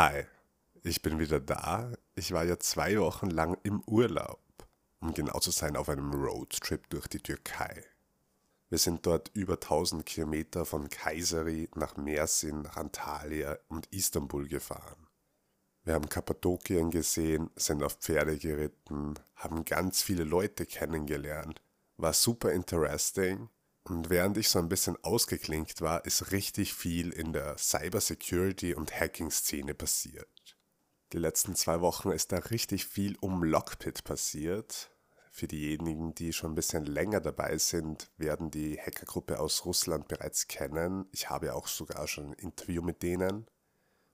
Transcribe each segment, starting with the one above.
Hi, ich bin wieder da. Ich war ja zwei Wochen lang im Urlaub, um genau zu sein auf einem Roadtrip durch die Türkei. Wir sind dort über 1000 Kilometer von Kayseri nach Mersin, nach Antalya und Istanbul gefahren. Wir haben Kappadokien gesehen, sind auf Pferde geritten, haben ganz viele Leute kennengelernt. War super interesting. Und während ich so ein bisschen ausgeklinkt war, ist richtig viel in der Cybersecurity und Hacking-Szene passiert. Die letzten zwei Wochen ist da richtig viel um Lockpit passiert. Für diejenigen, die schon ein bisschen länger dabei sind, werden die Hackergruppe aus Russland bereits kennen. Ich habe auch sogar schon ein Interview mit denen.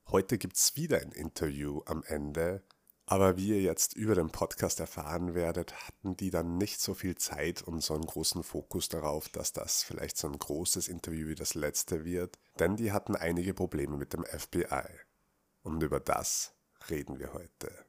Heute gibt es wieder ein Interview am Ende, aber wie ihr jetzt über den Podcast erfahren werdet, hatten die dann nicht so viel Zeit und so einen großen Fokus darauf, dass das vielleicht so ein großes Interview wie das letzte wird, denn die hatten einige Probleme mit dem FBI. Und über das reden wir heute.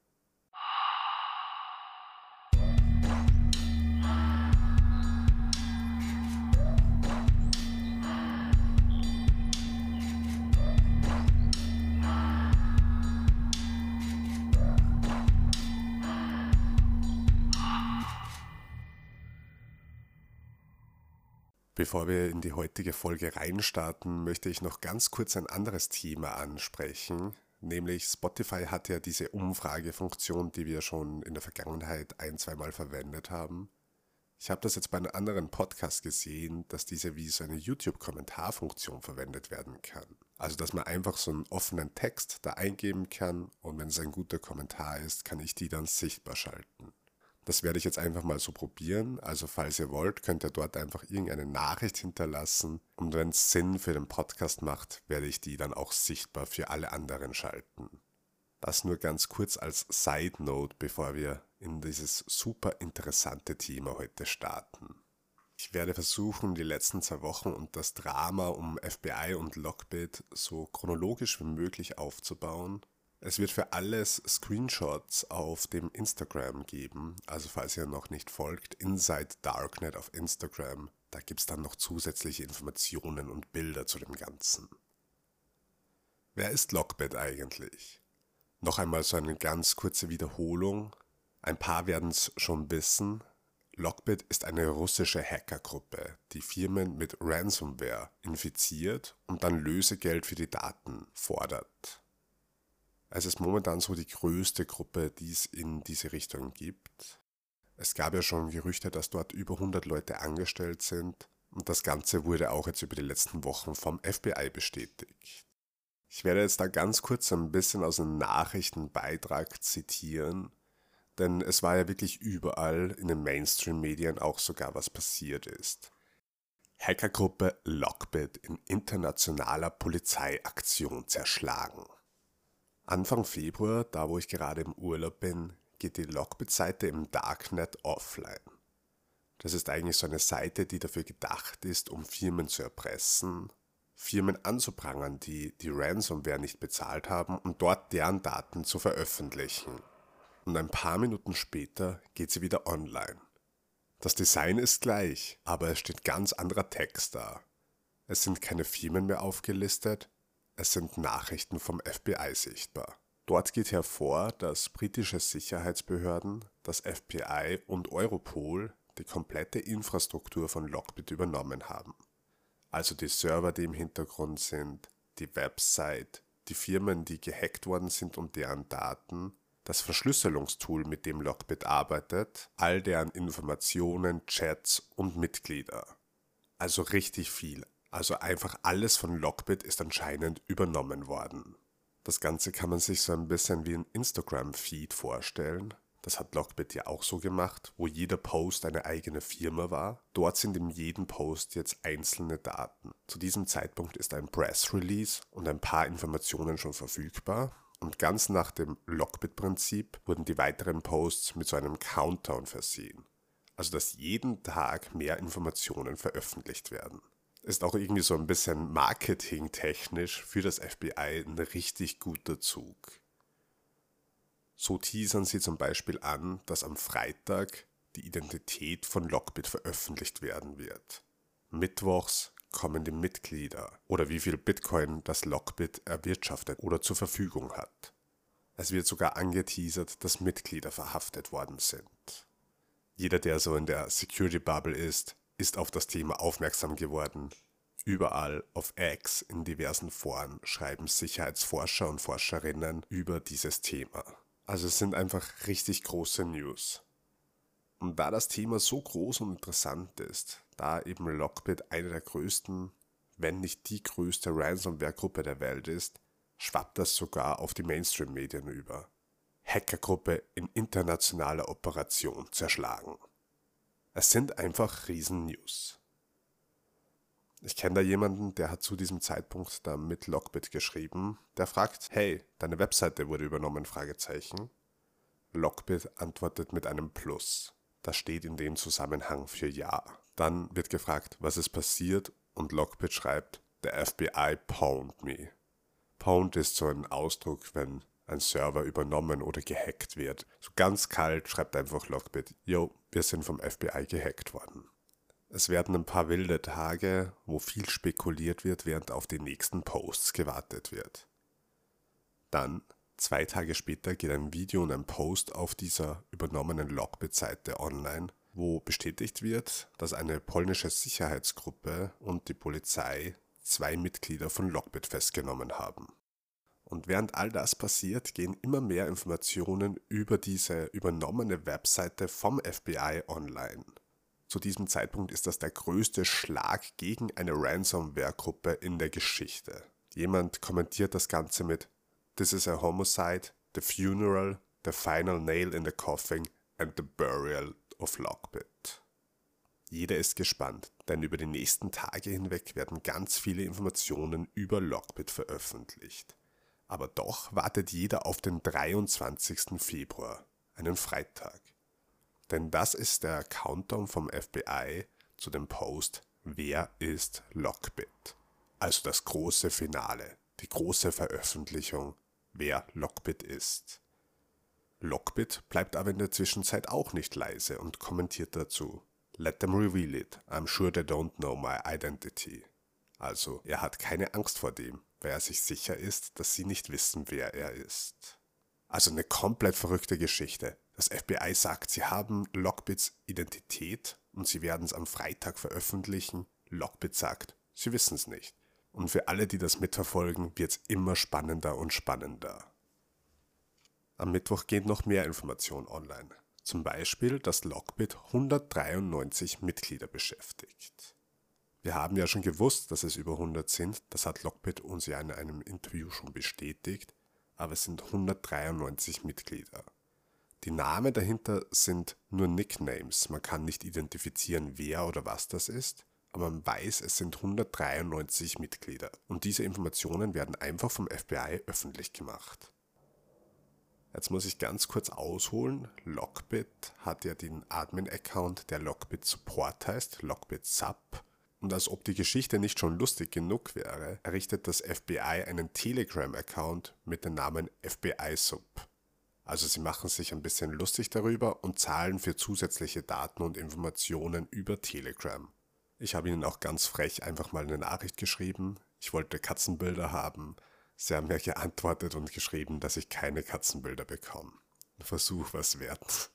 Bevor wir in die heutige Folge reinstarten, möchte ich noch ganz kurz ein anderes Thema ansprechen. Nämlich Spotify hat ja diese Umfragefunktion, die wir schon in der Vergangenheit ein, zweimal verwendet haben. Ich habe das jetzt bei einem anderen Podcast gesehen, dass diese wie so eine YouTube-Kommentarfunktion verwendet werden kann. Also dass man einfach so einen offenen Text da eingeben kann und wenn es ein guter Kommentar ist, kann ich die dann sichtbar schalten. Das werde ich jetzt einfach mal so probieren. Also falls ihr wollt, könnt ihr dort einfach irgendeine Nachricht hinterlassen. Und wenn es Sinn für den Podcast macht, werde ich die dann auch sichtbar für alle anderen schalten. Das nur ganz kurz als Side Note, bevor wir in dieses super interessante Thema heute starten. Ich werde versuchen, die letzten zwei Wochen und das Drama um FBI und Lockbit so chronologisch wie möglich aufzubauen es wird für alles Screenshots auf dem Instagram geben. Also falls ihr noch nicht folgt, Inside Darknet auf Instagram. Da gibt es dann noch zusätzliche Informationen und Bilder zu dem Ganzen. Wer ist Lockbit eigentlich? Noch einmal so eine ganz kurze Wiederholung. Ein paar werden es schon wissen. Lockbit ist eine russische Hackergruppe, die Firmen mit Ransomware infiziert und dann Lösegeld für die Daten fordert. Es ist momentan so die größte Gruppe, die es in diese Richtung gibt. Es gab ja schon Gerüchte, dass dort über 100 Leute angestellt sind und das Ganze wurde auch jetzt über die letzten Wochen vom FBI bestätigt. Ich werde jetzt da ganz kurz ein bisschen aus einem Nachrichtenbeitrag zitieren, denn es war ja wirklich überall in den Mainstream-Medien auch sogar was passiert ist. Hackergruppe Lockbit in internationaler Polizeiaktion zerschlagen. Anfang Februar, da wo ich gerade im Urlaub bin, geht die Lockbit-Seite im Darknet offline. Das ist eigentlich so eine Seite, die dafür gedacht ist, um Firmen zu erpressen, Firmen anzuprangern, die die Ransomware nicht bezahlt haben und dort deren Daten zu veröffentlichen. Und ein paar Minuten später geht sie wieder online. Das Design ist gleich, aber es steht ganz anderer Text da. Es sind keine Firmen mehr aufgelistet, es sind Nachrichten vom FBI sichtbar. Dort geht hervor, dass britische Sicherheitsbehörden, das FBI und Europol die komplette Infrastruktur von Lockbit übernommen haben. Also die Server, die im Hintergrund sind, die Website, die Firmen, die gehackt worden sind und deren Daten, das Verschlüsselungstool, mit dem Lockbit arbeitet, all deren Informationen, Chats und Mitglieder. Also richtig viel, also einfach alles von Lockbit ist anscheinend übernommen worden. Das Ganze kann man sich so ein bisschen wie ein Instagram-Feed vorstellen. Das hat Lockbit ja auch so gemacht, wo jeder Post eine eigene Firma war. Dort sind in jedem Post jetzt einzelne Daten. Zu diesem Zeitpunkt ist ein Press Release und ein paar Informationen schon verfügbar. Und ganz nach dem Lockbit-Prinzip wurden die weiteren Posts mit so einem Countdown versehen. Also dass jeden Tag mehr Informationen veröffentlicht werden ist auch irgendwie so ein bisschen marketingtechnisch für das FBI ein richtig guter Zug. So teasern sie zum Beispiel an, dass am Freitag die Identität von Lockbit veröffentlicht werden wird. Mittwochs kommen die Mitglieder oder wie viel Bitcoin das Lockbit erwirtschaftet oder zur Verfügung hat. Es wird sogar angeteasert, dass Mitglieder verhaftet worden sind. Jeder, der so in der Security Bubble ist, ist auf das Thema aufmerksam geworden. Überall auf X in diversen Foren schreiben Sicherheitsforscher und Forscherinnen über dieses Thema. Also es sind einfach richtig große News. Und da das Thema so groß und interessant ist, da eben Lockbit eine der größten, wenn nicht die größte Ransomware-Gruppe der Welt ist, schwappt das sogar auf die Mainstream-Medien über. Hackergruppe in internationaler Operation zerschlagen. Es sind einfach Riesen-News. Ich kenne da jemanden, der hat zu diesem Zeitpunkt da mit Lockbit geschrieben. Der fragt, hey, deine Webseite wurde übernommen? Fragezeichen. Lockbit antwortet mit einem Plus. Das steht in dem Zusammenhang für Ja. Dann wird gefragt, was ist passiert und Lockbit schreibt, der FBI pwned me. Pwned ist so ein Ausdruck, wenn ein Server übernommen oder gehackt wird. So ganz kalt schreibt einfach Lockbit, yo, wir sind vom FBI gehackt worden. Es werden ein paar wilde Tage, wo viel spekuliert wird, während auf die nächsten Posts gewartet wird. Dann, zwei Tage später, geht ein Video und ein Post auf dieser übernommenen Lockbit-Seite online, wo bestätigt wird, dass eine polnische Sicherheitsgruppe und die Polizei zwei Mitglieder von Lockbit festgenommen haben. Und während all das passiert, gehen immer mehr Informationen über diese übernommene Webseite vom FBI online. Zu diesem Zeitpunkt ist das der größte Schlag gegen eine Ransomware-Gruppe in der Geschichte. Jemand kommentiert das Ganze mit This is a homicide, the funeral, the final nail in the coffin and the burial of Lockbit. Jeder ist gespannt, denn über die nächsten Tage hinweg werden ganz viele Informationen über Lockbit veröffentlicht. Aber doch wartet jeder auf den 23. Februar, einen Freitag. Denn das ist der Countdown vom FBI zu dem Post Wer ist Lockbit? Also das große Finale, die große Veröffentlichung, wer Lockbit ist. Lockbit bleibt aber in der Zwischenzeit auch nicht leise und kommentiert dazu. Let them reveal it. I'm sure they don't know my identity. Also, er hat keine Angst vor dem, weil er sich sicher ist, dass sie nicht wissen, wer er ist. Also eine komplett verrückte Geschichte. Das FBI sagt, sie haben Lockbits Identität und sie werden es am Freitag veröffentlichen. Lockbit sagt, sie wissen es nicht. Und für alle, die das mitverfolgen, wird es immer spannender und spannender. Am Mittwoch geht noch mehr Information online. Zum Beispiel, dass Lockbit 193 Mitglieder beschäftigt. Wir haben ja schon gewusst, dass es über 100 sind. Das hat Lockbit uns ja in einem Interview schon bestätigt. Aber es sind 193 Mitglieder. Die Namen dahinter sind nur Nicknames. Man kann nicht identifizieren, wer oder was das ist, aber man weiß, es sind 193 Mitglieder. Und diese Informationen werden einfach vom FBI öffentlich gemacht. Jetzt muss ich ganz kurz ausholen. Lockbit hat ja den Admin-Account, der Lockbit Support heißt, Lockbit Sub. Und als ob die Geschichte nicht schon lustig genug wäre, errichtet das FBI einen Telegram-Account mit dem Namen FBI Sub. Also sie machen sich ein bisschen lustig darüber und zahlen für zusätzliche Daten und Informationen über Telegram. Ich habe ihnen auch ganz frech einfach mal eine Nachricht geschrieben. Ich wollte Katzenbilder haben. Sie haben mir geantwortet und geschrieben, dass ich keine Katzenbilder bekomme. Versuch was wert.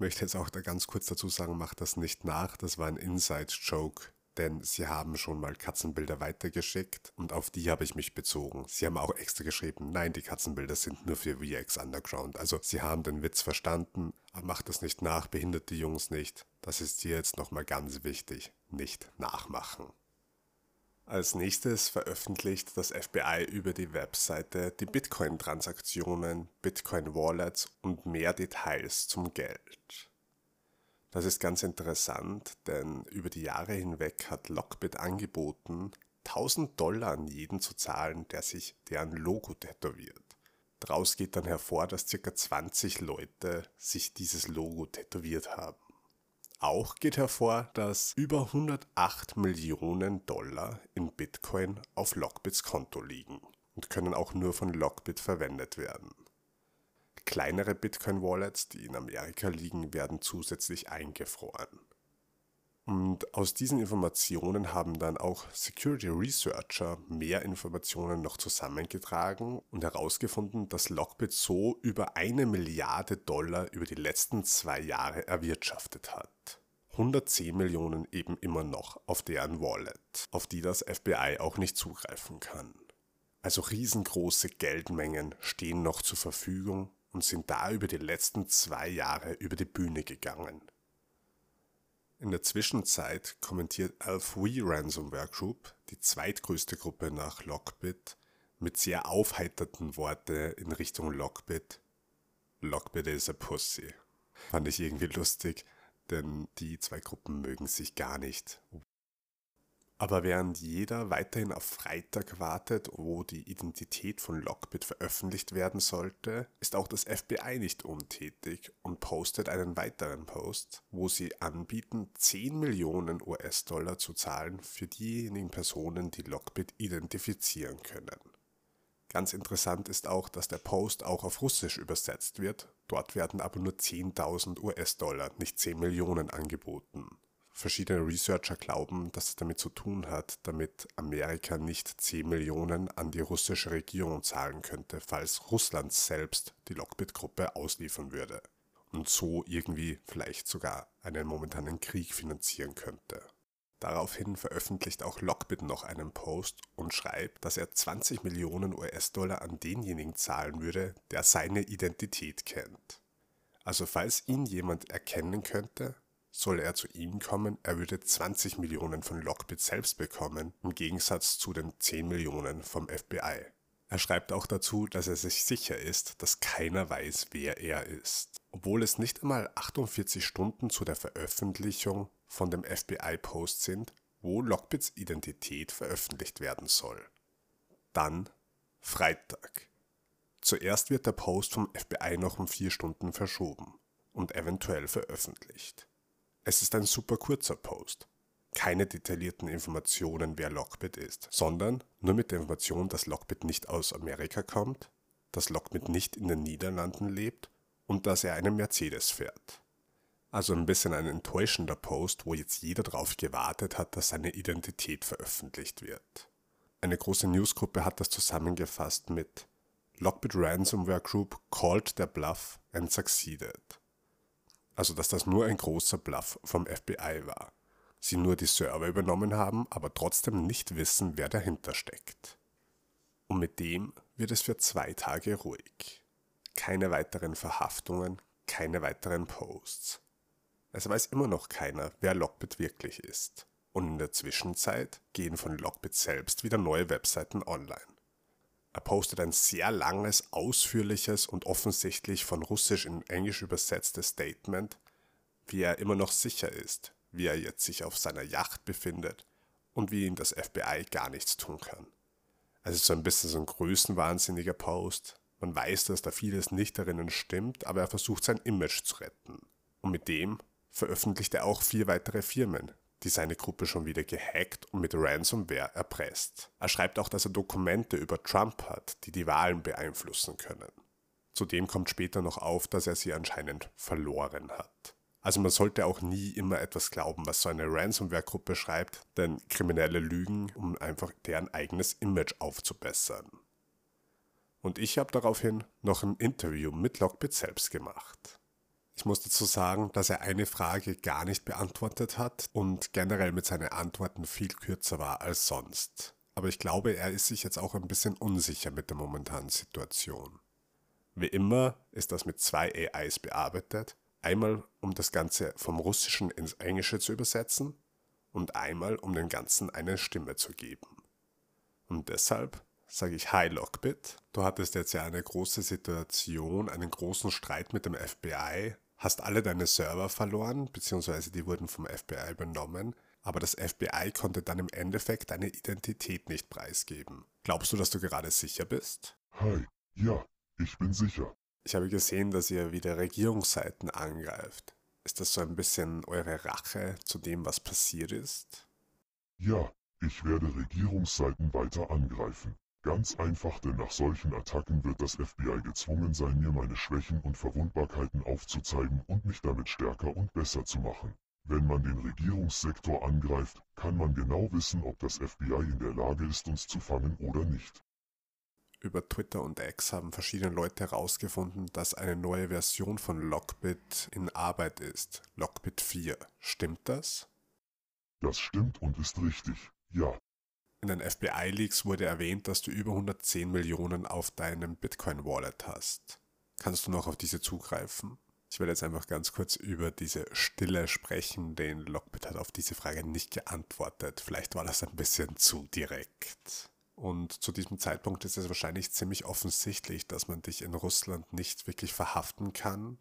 Möchte jetzt auch da ganz kurz dazu sagen, macht das nicht nach. Das war ein Inside-Joke denn sie haben schon mal Katzenbilder weitergeschickt und auf die habe ich mich bezogen. Sie haben auch extra geschrieben, nein, die Katzenbilder sind nur für VX Underground. Also sie haben den Witz verstanden, aber macht das nicht nach, behindert die Jungs nicht. Das ist hier jetzt nochmal ganz wichtig, nicht nachmachen. Als nächstes veröffentlicht das FBI über die Webseite die Bitcoin-Transaktionen, Bitcoin-Wallets und mehr Details zum Geld. Das ist ganz interessant, denn über die Jahre hinweg hat Lockbit angeboten, 1000 Dollar an jeden zu zahlen, der sich deren Logo tätowiert. Daraus geht dann hervor, dass ca. 20 Leute sich dieses Logo tätowiert haben. Auch geht hervor, dass über 108 Millionen Dollar in Bitcoin auf Lockbits Konto liegen und können auch nur von Lockbit verwendet werden. Kleinere Bitcoin-Wallets, die in Amerika liegen, werden zusätzlich eingefroren. Und aus diesen Informationen haben dann auch Security Researcher mehr Informationen noch zusammengetragen und herausgefunden, dass Lockbit so über eine Milliarde Dollar über die letzten zwei Jahre erwirtschaftet hat. 110 Millionen eben immer noch auf deren Wallet, auf die das FBI auch nicht zugreifen kann. Also riesengroße Geldmengen stehen noch zur Verfügung und sind da über die letzten zwei Jahre über die Bühne gegangen. In der Zwischenzeit kommentiert Alpha Ransomware Group, die zweitgrößte Gruppe nach Lockbit, mit sehr aufheiterten Worte in Richtung Lockbit. Lockbit is a pussy. Fand ich irgendwie lustig, denn die zwei Gruppen mögen sich gar nicht, aber während jeder weiterhin auf Freitag wartet, wo die Identität von Lockbit veröffentlicht werden sollte, ist auch das FBI nicht untätig und postet einen weiteren Post, wo sie anbieten, 10 Millionen US-Dollar zu zahlen für diejenigen Personen, die Lockbit identifizieren können. Ganz interessant ist auch, dass der Post auch auf Russisch übersetzt wird, dort werden aber nur 10.000 US-Dollar, nicht 10 Millionen angeboten. Verschiedene Researcher glauben, dass es damit zu tun hat, damit Amerika nicht 10 Millionen an die russische Regierung zahlen könnte, falls Russland selbst die Lockbit-Gruppe ausliefern würde und so irgendwie vielleicht sogar einen momentanen Krieg finanzieren könnte. Daraufhin veröffentlicht auch Lockbit noch einen Post und schreibt, dass er 20 Millionen US-Dollar an denjenigen zahlen würde, der seine Identität kennt. Also falls ihn jemand erkennen könnte, soll er zu ihm kommen, er würde 20 Millionen von Lockbit selbst bekommen, im Gegensatz zu den 10 Millionen vom FBI. Er schreibt auch dazu, dass er sich sicher ist, dass keiner weiß, wer er ist. Obwohl es nicht einmal 48 Stunden zu der Veröffentlichung von dem FBI-Post sind, wo Lockbits Identität veröffentlicht werden soll. Dann Freitag. Zuerst wird der Post vom FBI noch um vier Stunden verschoben und eventuell veröffentlicht. Es ist ein super kurzer Post. Keine detaillierten Informationen, wer Lockbit ist, sondern nur mit der Information, dass Lockbit nicht aus Amerika kommt, dass Lockbit nicht in den Niederlanden lebt und dass er einen Mercedes fährt. Also ein bisschen ein enttäuschender Post, wo jetzt jeder darauf gewartet hat, dass seine Identität veröffentlicht wird. Eine große Newsgruppe hat das zusammengefasst mit Lockbit Ransomware Group called their bluff and succeeded also dass das nur ein großer Bluff vom FBI war. Sie nur die Server übernommen haben, aber trotzdem nicht wissen, wer dahinter steckt. Und mit dem wird es für zwei Tage ruhig. Keine weiteren Verhaftungen, keine weiteren Posts. Es weiß immer noch keiner, wer Lockbit wirklich ist. Und in der Zwischenzeit gehen von Lockbit selbst wieder neue Webseiten online. Er postet ein sehr langes, ausführliches und offensichtlich von Russisch in Englisch übersetztes Statement, wie er immer noch sicher ist, wie er jetzt sich auf seiner Yacht befindet und wie ihm das FBI gar nichts tun kann. Es ist so ein bisschen so ein größenwahnsinniger Post. Man weiß, dass da vieles nicht darin stimmt, aber er versucht sein Image zu retten. Und mit dem veröffentlicht er auch vier weitere Firmen, die seine Gruppe schon wieder gehackt und mit Ransomware erpresst. Er schreibt auch, dass er Dokumente über Trump hat, die die Wahlen beeinflussen können. Zudem kommt später noch auf, dass er sie anscheinend verloren hat. Also man sollte auch nie immer etwas glauben, was so eine Ransomware-Gruppe schreibt, denn Kriminelle lügen, um einfach deren eigenes Image aufzubessern. Und ich habe daraufhin noch ein Interview mit Lockbit selbst gemacht. Ich muss dazu sagen, dass er eine Frage gar nicht beantwortet hat und generell mit seinen Antworten viel kürzer war als sonst. Aber ich glaube, er ist sich jetzt auch ein bisschen unsicher mit der momentanen Situation. Wie immer ist das mit zwei AIs bearbeitet. Einmal, um das Ganze vom Russischen ins Englische zu übersetzen und einmal, um dem Ganzen eine Stimme zu geben. Und deshalb sage ich Hi Lockbit. Du hattest jetzt ja eine große Situation, einen großen Streit mit dem FBI hast alle deine Server verloren, beziehungsweise die wurden vom FBI übernommen, aber das FBI konnte dann im Endeffekt deine Identität nicht preisgeben. Glaubst du, dass du gerade sicher bist? Hi, ja, ich bin sicher. Ich habe gesehen, dass ihr wieder Regierungsseiten angreift. Ist das so ein bisschen eure Rache zu dem, was passiert ist? Ja, ich werde Regierungsseiten weiter angreifen. Ganz einfach, denn nach solchen Attacken wird das FBI gezwungen sein, mir meine Schwächen und Verwundbarkeiten aufzuzeigen und mich damit stärker und besser zu machen. Wenn man den Regierungssektor angreift, kann man genau wissen, ob das FBI in der Lage ist, uns zu fangen oder nicht. Über Twitter und X haben verschiedene Leute herausgefunden, dass eine neue Version von Lockbit in Arbeit ist. Lockbit 4. Stimmt das? Das stimmt und ist richtig, ja. In den FBI-Leaks wurde erwähnt, dass du über 110 Millionen auf deinem Bitcoin-Wallet hast. Kannst du noch auf diese zugreifen? Ich werde jetzt einfach ganz kurz über diese Stille sprechen, denn Lockbit hat auf diese Frage nicht geantwortet. Vielleicht war das ein bisschen zu direkt. Und zu diesem Zeitpunkt ist es wahrscheinlich ziemlich offensichtlich, dass man dich in Russland nicht wirklich verhaften kann.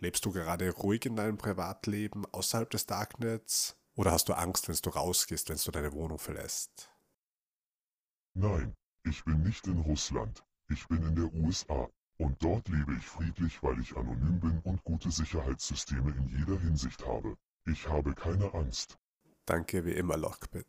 Lebst du gerade ruhig in deinem Privatleben außerhalb des Darknets? Oder hast du Angst, wenn du rausgehst, wenn du deine Wohnung verlässt? Nein, ich bin nicht in Russland. Ich bin in der USA. Und dort lebe ich friedlich, weil ich anonym bin und gute Sicherheitssysteme in jeder Hinsicht habe. Ich habe keine Angst. Danke wie immer, Lockbit.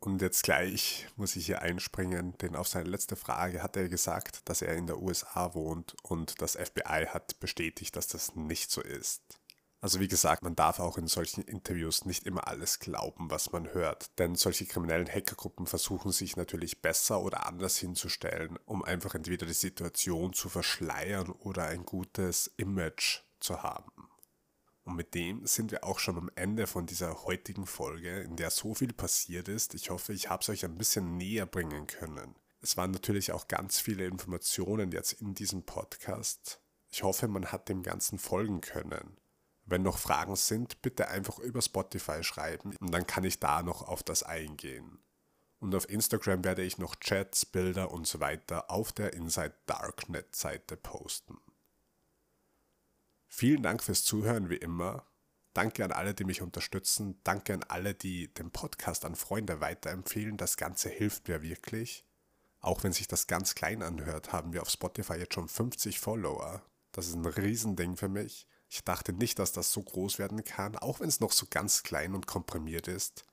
Und jetzt gleich muss ich hier einspringen, denn auf seine letzte Frage hat er gesagt, dass er in der USA wohnt und das FBI hat bestätigt, dass das nicht so ist. Also wie gesagt, man darf auch in solchen Interviews nicht immer alles glauben, was man hört, denn solche kriminellen Hackergruppen versuchen sich natürlich besser oder anders hinzustellen, um einfach entweder die Situation zu verschleiern oder ein gutes Image zu haben. Und mit dem sind wir auch schon am Ende von dieser heutigen Folge, in der so viel passiert ist. Ich hoffe, ich habe es euch ein bisschen näher bringen können. Es waren natürlich auch ganz viele Informationen jetzt in diesem Podcast. Ich hoffe, man hat dem Ganzen folgen können. Wenn noch Fragen sind, bitte einfach über Spotify schreiben und dann kann ich da noch auf das eingehen. Und auf Instagram werde ich noch Chats, Bilder und so weiter auf der Inside Darknet Seite posten. Vielen Dank fürs Zuhören wie immer. Danke an alle, die mich unterstützen. Danke an alle, die den Podcast an Freunde weiterempfehlen. Das Ganze hilft mir wirklich. Auch wenn sich das ganz klein anhört, haben wir auf Spotify jetzt schon 50 Follower. Das ist ein Riesending für mich. Ich dachte nicht, dass das so groß werden kann, auch wenn es noch so ganz klein und komprimiert ist.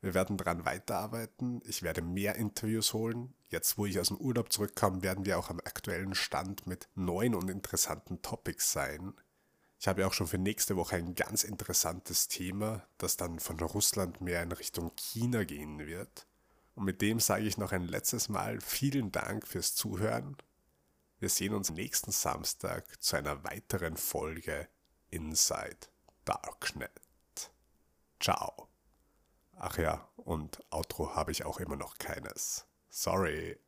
Wir werden daran weiterarbeiten. Ich werde mehr Interviews holen. Jetzt, wo ich aus dem Urlaub zurückkomme, werden wir auch am aktuellen Stand mit neuen und interessanten Topics sein. Ich habe ja auch schon für nächste Woche ein ganz interessantes Thema, das dann von Russland mehr in Richtung China gehen wird. Und mit dem sage ich noch ein letztes Mal vielen Dank fürs Zuhören. Wir sehen uns nächsten Samstag zu einer weiteren Folge Inside Darknet. Ciao. Ach ja, und Outro habe ich auch immer noch keines. Sorry.